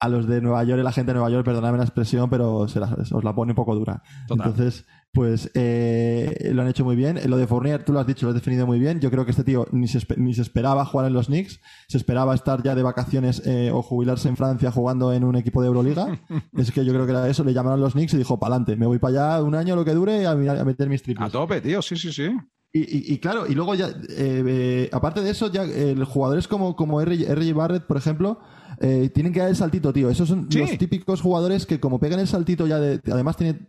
a los de Nueva York y la gente de Nueva York, perdóname la expresión, pero se os la pone un poco dura. Entonces, pues eh, lo han hecho muy bien. Lo de Fournier, tú lo has dicho, lo has definido muy bien. Yo creo que este tío ni se, ni se esperaba jugar en los Knicks, se esperaba estar ya de vacaciones eh, o jubilarse en Francia jugando en un equipo de Euroliga. *laughs* es que yo creo que era eso, le llamaron los Knicks y dijo, pa'lante, me voy para allá un año lo que dure a, a meter mis triples. A tope, tío, sí, sí, sí. Y, claro, y luego ya, eh, aparte de eso, ya jugadores como, como RJ Barrett, por ejemplo, tienen que dar el saltito, tío. Esos son los típicos jugadores que como pegan el saltito ya de, además tiene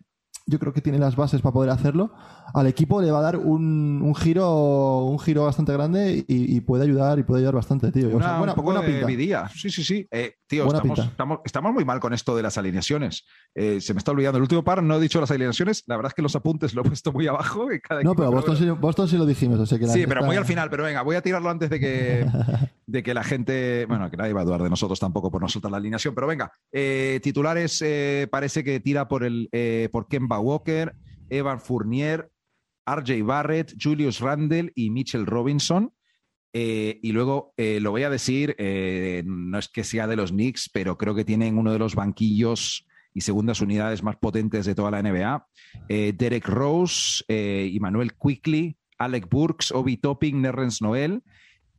yo creo que tiene las bases para poder hacerlo. Al equipo le va a dar un, un giro un giro bastante grande y, puede ayudar y puede ayudar bastante, tío. Una, buena, un poco pinta. Sí, sí, sí. Eh, tío, estamos, estamos, muy mal con esto de las alineaciones. Eh, se me está olvidando. El último par no he dicho las alineaciones. La verdad es que los apuntes lo he puesto muy abajo. no, pero Boston, sí, lo dijimos. sí, pero muy al final. Pero venga, voy a tirarlo antes de que, *laughs* de que la gente. Bueno, que nadie va a dudar de nosotros tampoco por no soltar la alineación. Pero venga, eh, titulares parece que tira por, el, por Kemba Walker, Evan Fournier, RJ Barrett, Julius Randle y Mitchell Robinson. Eh, y luego eh, lo voy a decir, eh, no es que sea de los Knicks, pero creo que tienen uno de los banquillos y segundas unidades más potentes de toda la NBA. Derek Rose, Emmanuel Quickly, Alec Burks, Obi Topping, Nerrens Noel.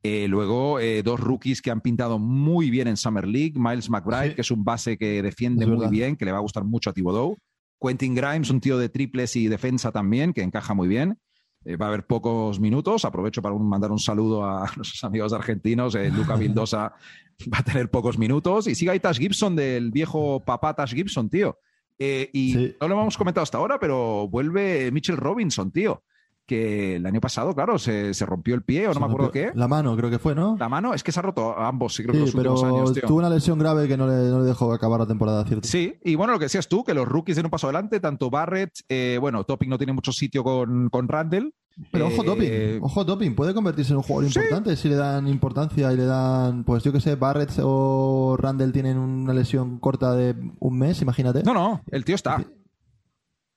Luego dos rookies que han pintado muy bien en Summer League. Miles McBride, que es un base que defiende muy bien, que le va a gustar mucho a Thibodeau. Quentin Grimes, un tío de triples y defensa también, que encaja muy bien. Eh, va a haber pocos minutos. Aprovecho para mandar un saludo a *laughs* nuestros amigos argentinos. Eh, Luca *laughs* Vildosa va a tener pocos minutos. Y sigue ahí Tash Gibson, del viejo papá Tash Gibson, tío. Eh, y no lo hemos comentado hasta ahora, pero vuelve Mitchell Robinson, tío. Que el año pasado, claro, se, rompió el pie o no me acuerdo qué. La mano, creo que fue, ¿no? La mano, es que se ha roto ambos, sí, creo que los pero últimos años. Tuvo una lesión grave que no le, dejó acabar la temporada, ¿cierto? Sí, y bueno, lo que decías tú, que los rookies den un paso adelante, tanto Barrett, eh, bueno, Topping no tiene mucho sitio con, con Randall. Pero ojo Topping, eh, ojo Topping, puede convertirse en un jugador importante si le dan importancia y le dan, pues yo que sé, Barrett o Randall tienen una lesión corta de un mes, imagínate. No, no, el tío está.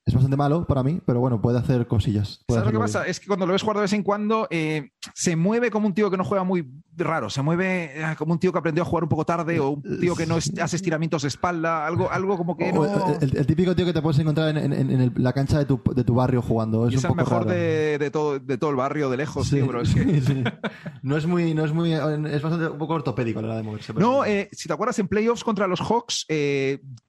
Es bastante malo para mí, pero bueno, puede hacer cosillas. ¿Sabes lo que pasa? Es que cuando lo ves jugar de vez en cuando, eh, se mueve como un tío que no juega muy raro. Se mueve eh, como un tío que aprendió a jugar un poco tarde o un tío que no hace estiramientos de espalda. Algo, algo como que no... el, típico tío que te puedes encontrar en, la cancha de tu, de tu, barrio jugando. Es, el mejor de, todo, de todo el barrio de lejos, tío, bro. no es muy... No es, muy es bastante un poco ortopédico la hora de moverse. No, eh, si te acuerdas, en playoffs contra los Hawks,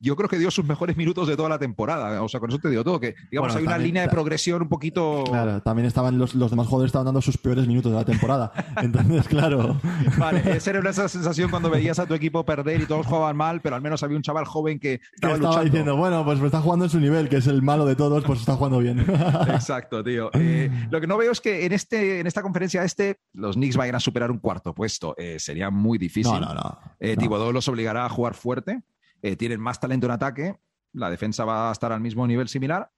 yo creo que dio sus mejores minutos de toda la temporada. O sea, con eso te digo todo, que digamos, hay una línea de progresión un poquito. Claro, también estaban los, los demás jugadores estaban dando sus peores minutos de la temporada. *laughs* Entonces, claro. Vale, esa era *laughs* esa sensación cuando veías a tu equipo perder y todos jugaban mal, pero al menos había un chaval joven que estaba, diciendo, bueno, pues está jugando en su nivel, que es el malo de todos, pues está jugando bien. *laughs* Exacto, tío. Eh, lo que no veo es que en, este, en esta conferencia este los Knicks vayan a superar un cuarto puesto. Eh, sería muy difícil. No, no, no. Eh, los obligará a jugar fuerte. Eh, tienen más talento en ataque. La defensa va a estar al mismo nivel similar.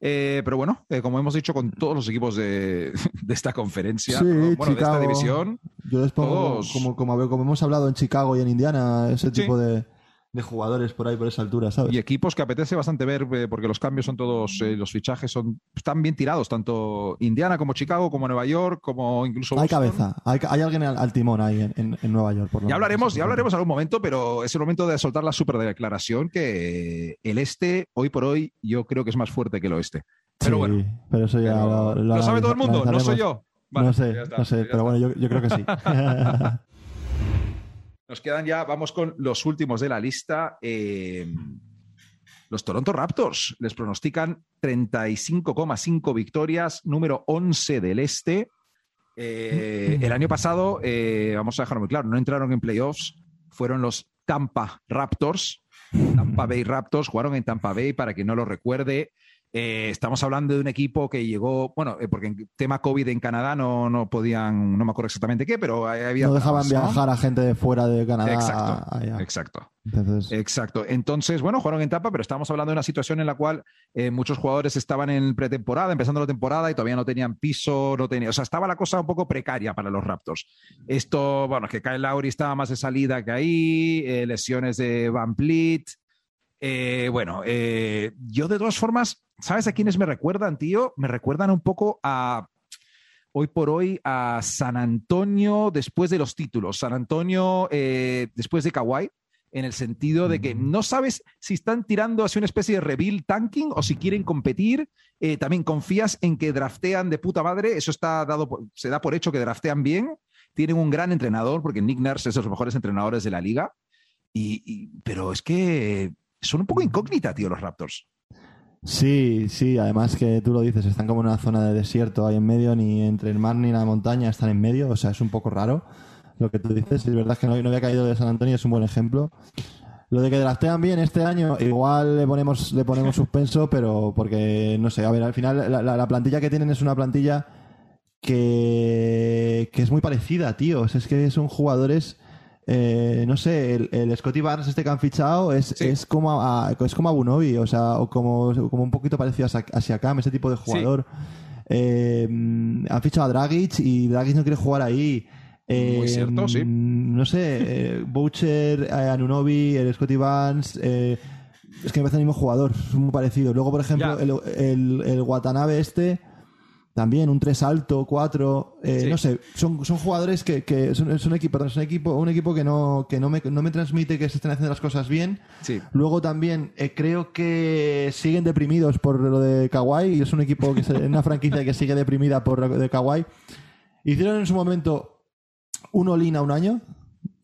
Eh, pero bueno, eh, como hemos dicho con todos los equipos de, *laughs* esta conferencia, bueno, de esta división. Yo les pongo, como, como, como, hemos hablado en Chicago y en Indiana, ese tipo de, de jugadores por ahí, por esa altura, ¿sabes? Y equipos que apetece bastante ver, eh, porque los cambios son todos, eh, los fichajes son están bien tirados, tanto Indiana como Chicago, como Nueva York, como incluso. Hay cabeza, hay, alguien al, timón ahí en, Nueva York. Por ya hablaremos, ya hablaremos algún momento, pero es el momento de soltar la super declaración que el este, hoy por hoy, yo creo que es más fuerte que el oeste. Pero bueno. Pero eso ya lo, sabe todo el mundo, no soy yo. no sé, no sé, pero bueno, yo, yo creo que sí. *laughs* Nos quedan ya, vamos con los últimos de la lista. Eh, los Toronto Raptors les pronostican 35,5 victorias, número 11 del este. Eh, el año pasado, eh, vamos a dejarlo muy claro, no entraron en playoffs, fueron los Tampa Raptors, Tampa Bay Raptors, jugaron en Tampa Bay, para que no lo recuerde, eh, estamos hablando de un equipo que llegó, bueno, eh, porque en tema COVID en Canadá no, no podían, no me acuerdo exactamente qué, pero había. No dejaban viajar a gente de fuera de Canadá. Exacto. exacto. Entonces... Exacto. Entonces, bueno, jugaron en Tampa, pero estamos hablando de una situación en la cual eh, muchos jugadores estaban en pretemporada, empezando la temporada y todavía no tenían piso, no tenían. O sea, estaba la cosa un poco precaria para los Raptors. Esto, bueno, que Kyle Lowry estaba más de salida que ahí, lesiones de Van Vliet. bueno, yo de todas formas ¿Sabes a quiénes me recuerdan, tío? Me recuerdan un poco a hoy por hoy a San Antonio después de los títulos. San Antonio eh, después de Kawhi, en el sentido de que no sabes si están tirando hacia una especie de reveal tanking o si quieren competir. Eh, también confías en que draftean de puta madre. Eso está dado, se da por hecho que draftean bien. Tienen un gran entrenador, porque Nick Nurse es de los mejores entrenadores de la liga. y, pero es que son un poco incógnita, tío, los Raptors. Sí, sí, además que tú lo dices, están como en una zona de desierto ahí en medio, ni entre el mar ni la montaña están en medio, o sea, es un poco raro lo que tú dices. Es verdad que no, no había caído de San Antonio, es un buen ejemplo. Lo de que draftean bien este año, igual le ponemos, le ponemos suspenso, pero porque, no sé, a ver, al final la, plantilla que tienen es una plantilla que, que es muy parecida, tío. es que son jugadores eh, no sé, el, Scotty Barnes este que han fichado es, es como a, es como o sea, o como, como un poquito parecido a Siakam, ese tipo de jugador. Eh, han fichado a Dragic y Dragic no quiere jugar ahí. Muy cierto, sí. No sé, eh, Boucher, Anunobi, el Scotty Barnes, es que me parece el mismo jugador, es muy parecido. Luego, por ejemplo, el, el, el Watanabe este también un 3 alto, 4, eh, no sé, son, son jugadores que, que son, un equipo, perdón, es un equipo, un equipo que no, que no me, no me transmite que se estén haciendo las cosas bien. Luego también eh, creo que siguen deprimidos por lo de Kawhi y es un equipo que es una franquicia que sigue deprimida por lo de Kawhi. Hicieron en su momento un all a un año,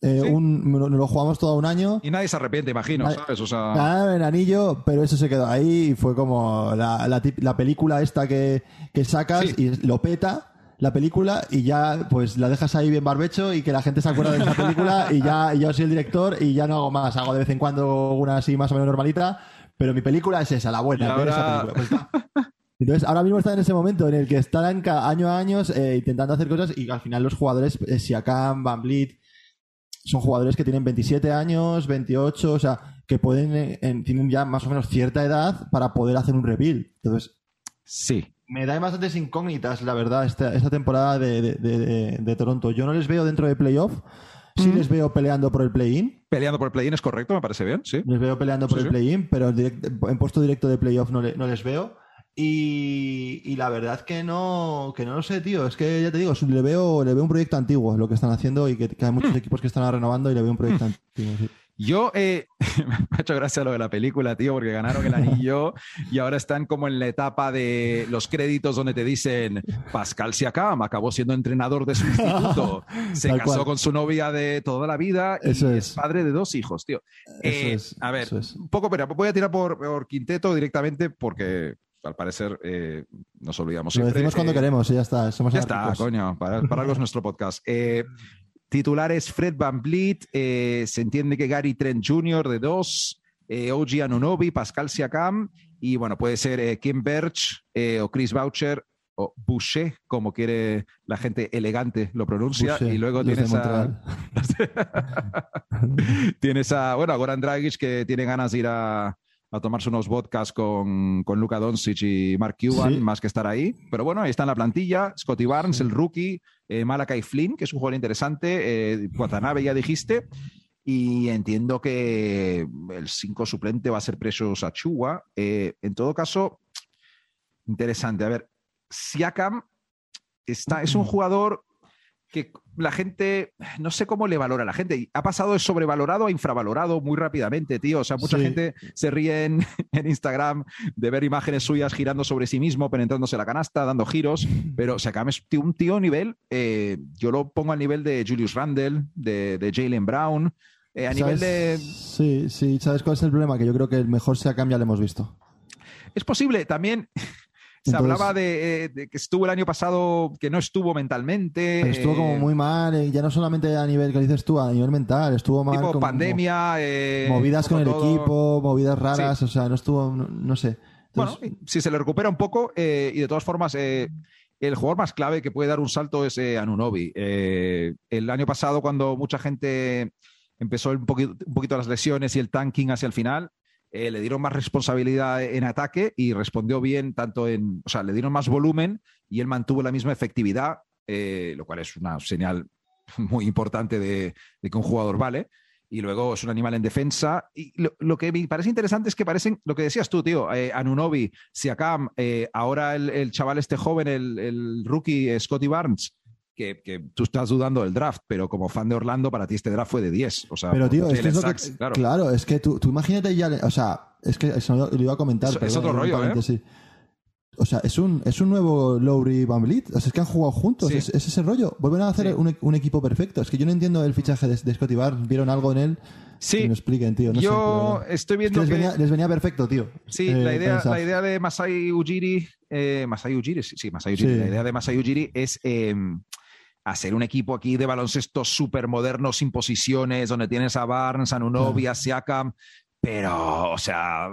eh, un, lo jugamos todo un año. Y nadie se arrepiente, imagino, ¿sabes? O sea... Nada en anillo, pero eso se quedó ahí y fue como la, la, película esta que, que sacas y lo peta la película y ya pues la dejas ahí bien barbecho y que la gente se acuerda de esa película y ya yo soy el director y ya no hago más. Hago de vez en cuando una así más o menos normalita, pero mi película es esa, la buena. Esa película. Pues Entonces, ahora mismo están en ese momento en el que están año a año eh, intentando hacer cosas y al final los jugadores, eh, Siakam, Van Vliet, son jugadores que tienen 27 años, 28, o sea, que pueden, eh, tienen ya más o menos cierta edad para poder hacer un rebuild. Entonces, sí. Me da bastantes incógnitas, la verdad, esta, esta temporada de, Toronto. Yo no les veo dentro de playoff. Sí les veo peleando por el play-in. Peleando por el play-in es correcto, me parece bien, sí. Les veo peleando por el play-in, pero en, puesto directo de playoff no, no les veo. Y, la verdad que no, que no lo sé, tío. Es que ya te digo, le veo, le veo un proyecto antiguo lo que están haciendo y que, hay muchos equipos que están renovando y le veo un proyecto antiguo. Yo, eh, *laughs* me ha hecho gracia lo de la película, tío, porque ganaron el anillo *laughs* y ahora están como en la etapa de los créditos donde te dicen Pascal Siakam acabó siendo entrenador de su *laughs* instituto, se casó con su novia de toda la vida y es. padre de dos hijos, tío. Eh, a ver, un poco, pero voy a tirar por, por quinteto directamente porque al parecer eh, nos olvidamos Lo decimos cuando queremos y ya está. Somos ya está, coño, para, para algo es nuestro podcast. *laughs* Eh, titulares Fred Van Vliet, eh, se entiende que Gary Trent Jr. de dos, OG Anunobi, Pascal Siakam y bueno, puede ser Kim Birch o Chris Boucher o Boucher, como quiere la gente elegante lo pronuncia. y luego tienes a... *laughs* *laughs* tienes a, bueno, a Goran Dragic que tiene ganas de ir a a tomarse unos vodkas con, con Luka Doncic y Mark Cuban, más que estar ahí. Pero bueno, ahí está en la plantilla. Scotty Barnes, el rookie, eh, Malakai Flynn, que es un jugador interesante, eh, Watanabe, ya dijiste. Y entiendo que el 5 suplente va a ser Precious Achua. Eh, en todo caso, interesante. A ver, Siakam está, es un jugador que la gente, no sé cómo le valora a la gente. Ha pasado de sobrevalorado a infravalorado muy rápidamente, tío. O sea, mucha gente se ríe *laughs* en, Instagram de ver imágenes suyas girando sobre sí mismo, penetrándose la canasta, dando giros. Pero se acaba un tío nivel, eh, yo lo pongo a nivel de Julius Randle, de, de Jalen Brown. Eh, a nivel de. Sí, sí, ¿sabes cuál es el problema? Que yo creo que el mejor sea cambia, lo hemos visto. Es posible. También se hablaba eh, de, que estuvo el año pasado, que no estuvo mentalmente. estuvo como eh, muy mal, eh, ya no solamente a nivel que dices tú, a nivel mental, estuvo mal. Tipo pandemia. movidas con el equipo, movidas raras, o sea, no estuvo, no, sé. bueno, si se le recupera un poco, y de todas formas, el jugador más clave que puede dar un salto es Anunobi. el año pasado, cuando mucha gente empezó un poquito, un poquito las lesiones y el tanking hacia el final, eh, le dieron más responsabilidad en ataque y respondió bien tanto en, o sea, le dieron más volumen y él mantuvo la misma efectividad, eh, lo cual es una señal *laughs* muy importante de, que un jugador vale. Y luego es un animal en defensa. Y lo, que me parece interesante es que parecen, lo que decías tú, tío, eh, Anunobi, Siakam, ahora el, chaval este joven, el, el rookie Scotty Barnes, que, tú estás dudando del draft, pero como fan de Orlando, para ti este draft fue de 10. O sea, pero tío, es, que claro. es que tú, imagínate ya, o sea, es que eso lo, iba a comentar. Es, otro rollo, ¿eh? O sea, es un, es un nuevo Lowry Van O sea, es que han jugado juntos. Es, ese rollo. Vuelven a hacer un, equipo perfecto. Es que yo no entiendo el fichaje de, Scotty Barnes. ¿Vieron algo en él? Sí. Que me expliquen, tío. yo estoy viendo. que, les, venía, perfecto, tío. Sí, eh, la, idea, la idea de Masai Ujiri. Eh, Masai Ujiri, sí, Masai Ujiri. La idea de Masai Ujiri es. Eh, hacer un equipo aquí de baloncesto súper moderno, sin posiciones, donde tienes a Barnes, a Nunobi, a Siakam, pero, o sea,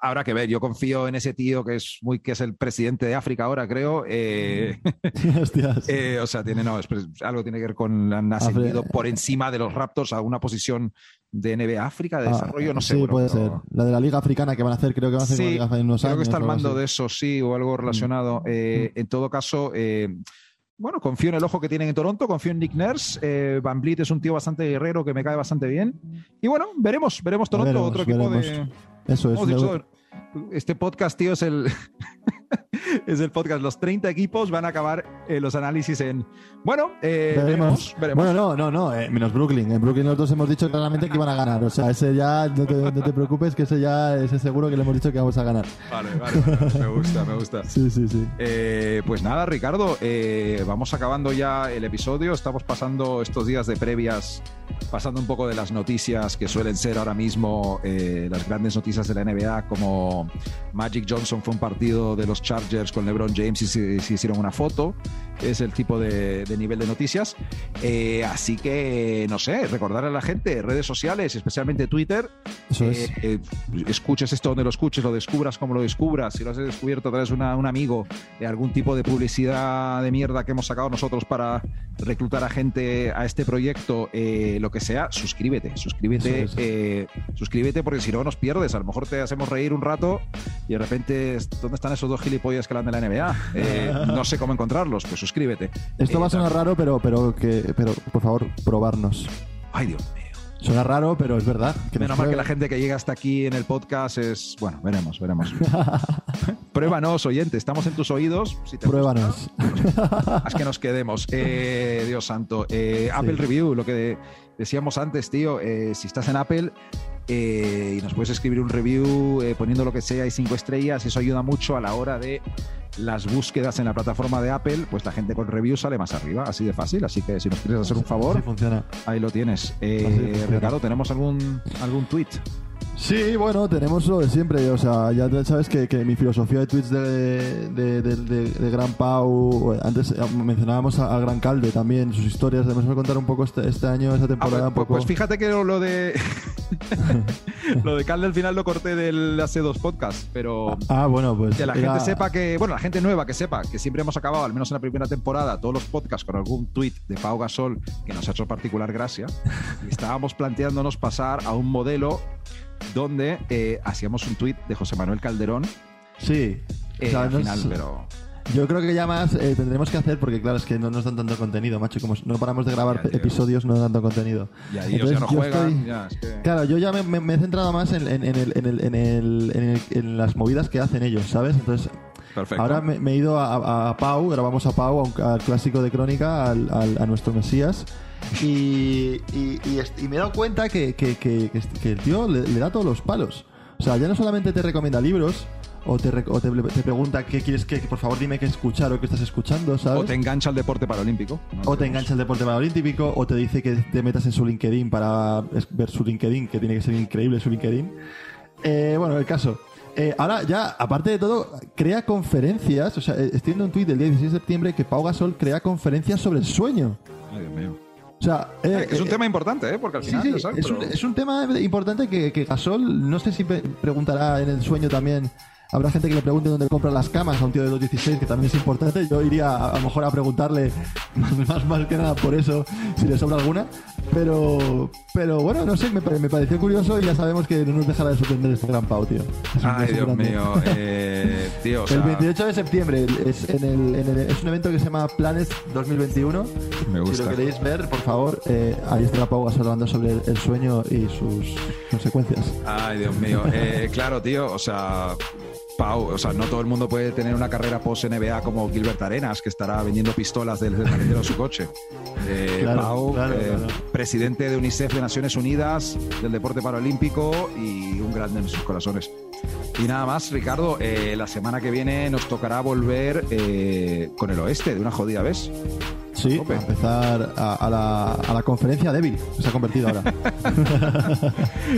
habrá que ver. Yo confío en ese tío que es muy, que es el presidente de África ahora, creo. Eh, *laughs* *laughs* eh, o sea, tiene, no, algo tiene que ver con han ascendido por encima de los Raptors a una posición de NBA África, de ah, desarrollo, no sé. Sí, puede ser. La de la Liga Africana que van a hacer, creo que van a hacer sí, Liga en unos creo que está al mando de eso, sí, o algo relacionado. Mm. Eh, en todo caso, bueno, confío en el ojo que tienen en Toronto, confío en Nick Nurse. Eh, Van Vliet es un tío bastante guerrero que me cae bastante bien. Y bueno, veremos, veremos Toronto, otro equipo de. Eso es. este podcast, tío, es el. *laughs* *laughs* es el podcast. Los 30 equipos van a acabar eh, los análisis en. Bueno, eh, veremos. Bueno, no, no, no, eh, menos Brooklyn. En Brooklyn nosotros hemos dicho claramente que iban a ganar. O sea, ese ya, no te, preocupes, que ese ya, ese seguro que le hemos dicho que vamos a ganar. Vale, vale, me gusta, me gusta. *laughs* sí, sí, sí. pues nada, Ricardo, vamos acabando ya el episodio. Estamos pasando estos días de previas, pasando un poco de las noticias que suelen ser ahora mismo las grandes noticias de la NBA, como Magic Johnson fue un partido de los los Chargers con LeBron James y se, hicieron una foto. Es el tipo de, nivel de noticias. Eh, así que, no sé, recordar a la gente, redes sociales, especialmente Twitter. Eh, escuches esto donde lo escuches, lo descubras como lo descubras. Si lo has descubierto a través de un amigo, de algún tipo de publicidad de mierda que hemos sacado nosotros para reclutar a gente a este proyecto, lo que sea, suscríbete, suscríbete, suscríbete porque si no nos pierdes. A lo mejor te hacemos reír un rato y de repente, ¿dónde están esos dos gilipollas que hablan de la NBA? Eh, *laughs* no sé cómo encontrarlos, pues suscríbete. Esto va a sonar raro, pero, pero, que, pero por favor, probarnos. Ay, Dios mío. Suena raro, pero es verdad. Que Menos mal que la gente que llega hasta aquí en el podcast es. Bueno, veremos, veremos. *laughs* Pruébanos, oyente, estamos en tus oídos. Pruébanos. haz que nos quedemos. Eh, Dios santo. Eh, Apple Review, lo que decíamos antes, tío. si estás en Apple, eh, y nos puedes escribir un review eh, poniendo lo que sea y cinco estrellas. Eso ayuda mucho a la hora de las búsquedas en la plataforma de Apple. Pues la gente con review sale más arriba, así de fácil. Así que si nos quieres hacer un favor, funciona. ahí lo tienes. Eh, Ricardo, ¿tenemos algún, algún tweet? Sí, bueno, tenemos lo de siempre. O sea, ya sabes que, mi filosofía de tweets de, de, Gran Pau. Antes eh, mencionábamos a, Gran Calde también, sus historias. Debemos contar un poco este, este año, esta temporada. Ah, pues, pues, fíjate que lo de. *laughs* lo de Calde al final lo corté del hace dos podcasts, pero. Ah, bueno, pues. Que la gente sepa que. Bueno, la gente nueva que sepa que siempre hemos acabado, al menos en la primera temporada, todos los podcasts con algún tweet de Pau Gasol que nos ha hecho particular gracia. Y estábamos planteándonos pasar a un modelo donde eh, hacíamos un tuit de José Manuel Calderón. Sí. Eh, al final, pero... Yo creo que ya más eh, tendremos que hacer, porque claro, es que no nos dan tanto contenido, macho. Como no paramos de grabar episodios, no dan tanto contenido. Y ahí ya no juegan. Claro, yo ya me, he centrado más en, en, las movidas que hacen ellos, ¿sabes? Entonces, ahora me, he ido a, Pau, grabamos a Pau, al clásico de Crónica, al, a nuestro Mesías. Y, me he dado cuenta que, el tío le, da todos los palos. O sea, ya no solamente te recomienda libros, o te, te, pregunta qué quieres que, por favor dime qué escuchar o qué estás escuchando, ¿sabes? O te engancha al deporte paralímpico. o te engancha al deporte paralímpico, o te dice que te metas en su LinkedIn para ver su LinkedIn, que tiene que ser increíble su LinkedIn. Eh, bueno, el caso. Eh, ahora ya, aparte de todo, crea conferencias. O sea, estoy viendo un tuit del día 16 de septiembre que Pau Gasol crea conferencias sobre el sueño. Ay, Dios mío. O sea, eh, es un eh, tema importante, ¿eh? Porque al final. es, un, es, un, tema importante que, que Gasol, no sé si preguntará en el sueño también Habrá gente que le pregunte dónde compra las camas a un tío de 216, que también es importante. Yo iría a, lo mejor a preguntarle *laughs* más, más, que nada por eso, si le sobra alguna. Pero, pero bueno, no sé, me, me pareció curioso y ya sabemos que no nos dejará de sorprender este gran Pau, tío. Ay, Dios mío. Eh, *laughs* tío, El 28 de septiembre es, en el, en es un evento que se llama Planes 2021. Me gusta. Si lo queréis ver, por favor, eh, ahí estará Pau hablando sobre el, sueño y sus consecuencias. Ay, Dios mío. Eh, claro, tío, o sea Pau, o sea, no todo el mundo puede tener una carrera post-NBA como Gilbert Arenas, que estará vendiendo pistolas del maletero de su coche. Eh, Pau, eh, presidente de UNICEF de Naciones Unidas, del deporte paralímpico y un grande en sus corazones. Y nada más, Ricardo, eh, la semana que viene nos tocará volver con el oeste de una jodida vez. Sí, a empezar a, la, a, la, conferencia débil, se ha convertido ahora. *laughs*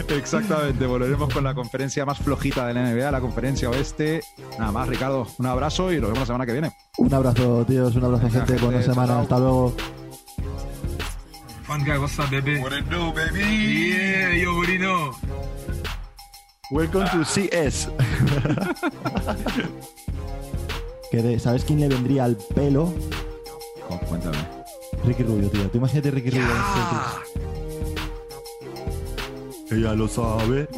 Exactamente, volveremos con la conferencia más flojita de la NBA, la conferencia oeste. Nada más, Ricardo, un abrazo y nos vemos la semana que viene. Un abrazo, tíos, un abrazo, gente, buena semana, hasta luego. Fun guy, what's up, baby? What it do, baby? Yeah, you know? Welcome to CS. *laughs* ¿Sabes quién le vendría al pelo cuéntame. Ricky Rubio, tío. Tú imagínate Ricky Rubio. Ella lo sabe.